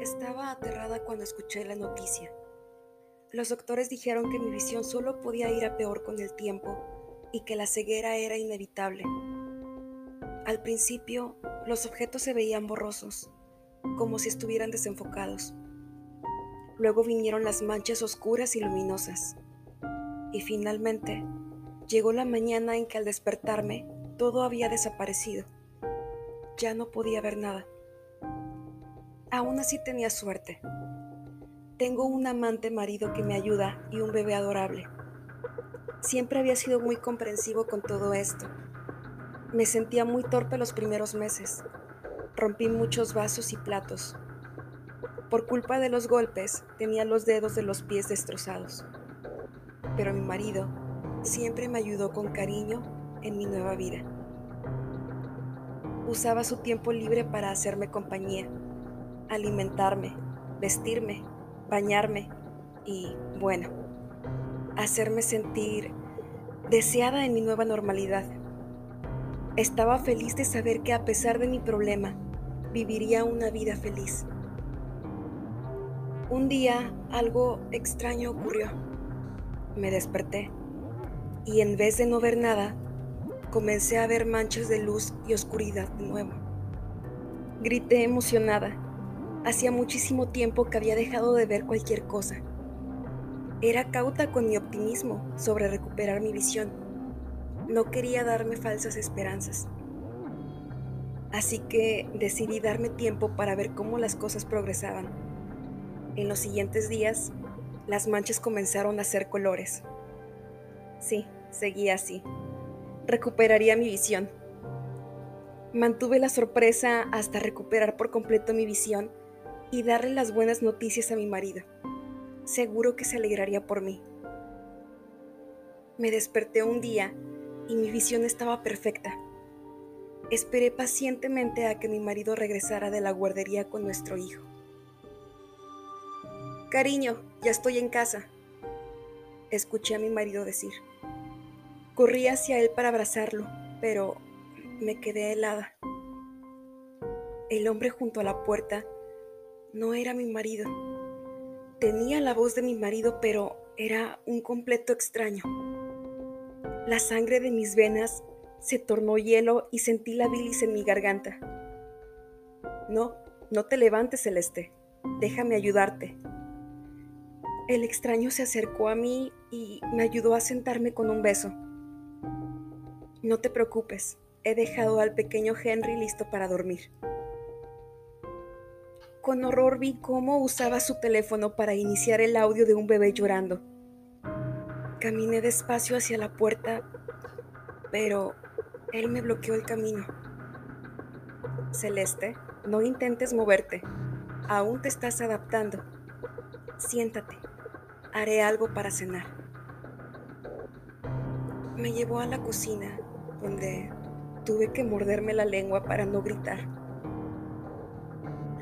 Estaba aterrada cuando escuché la noticia. Los doctores dijeron que mi visión solo podía ir a peor con el tiempo y que la ceguera era inevitable. Al principio, los objetos se veían borrosos, como si estuvieran desenfocados. Luego vinieron las manchas oscuras y luminosas. Y finalmente, llegó la mañana en que al despertarme, todo había desaparecido. Ya no podía ver nada. Aún así tenía suerte. Tengo un amante marido que me ayuda y un bebé adorable. Siempre había sido muy comprensivo con todo esto. Me sentía muy torpe los primeros meses. Rompí muchos vasos y platos. Por culpa de los golpes, tenía los dedos de los pies destrozados. Pero mi marido siempre me ayudó con cariño en mi nueva vida. Usaba su tiempo libre para hacerme compañía alimentarme, vestirme, bañarme y, bueno, hacerme sentir deseada en mi nueva normalidad. Estaba feliz de saber que a pesar de mi problema, viviría una vida feliz. Un día algo extraño ocurrió. Me desperté y en vez de no ver nada, comencé a ver manchas de luz y oscuridad de nuevo. Grité emocionada Hacía muchísimo tiempo que había dejado de ver cualquier cosa. Era cauta con mi optimismo sobre recuperar mi visión. No quería darme falsas esperanzas. Así que decidí darme tiempo para ver cómo las cosas progresaban. En los siguientes días, las manchas comenzaron a hacer colores. Sí, seguía así. Recuperaría mi visión. Mantuve la sorpresa hasta recuperar por completo mi visión y darle las buenas noticias a mi marido. Seguro que se alegraría por mí. Me desperté un día y mi visión estaba perfecta. Esperé pacientemente a que mi marido regresara de la guardería con nuestro hijo. Cariño, ya estoy en casa, escuché a mi marido decir. Corrí hacia él para abrazarlo, pero me quedé helada. El hombre junto a la puerta no era mi marido. Tenía la voz de mi marido, pero era un completo extraño. La sangre de mis venas se tornó hielo y sentí la bilis en mi garganta. No, no te levantes, Celeste. Déjame ayudarte. El extraño se acercó a mí y me ayudó a sentarme con un beso. No te preocupes, he dejado al pequeño Henry listo para dormir. Con horror vi cómo usaba su teléfono para iniciar el audio de un bebé llorando. Caminé despacio hacia la puerta, pero él me bloqueó el camino. Celeste, no intentes moverte. Aún te estás adaptando. Siéntate. Haré algo para cenar. Me llevó a la cocina, donde tuve que morderme la lengua para no gritar.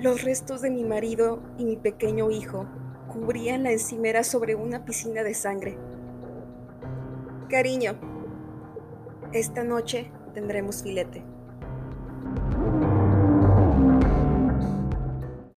Los restos de mi marido y mi pequeño hijo cubrían la encimera sobre una piscina de sangre. Cariño, esta noche tendremos filete.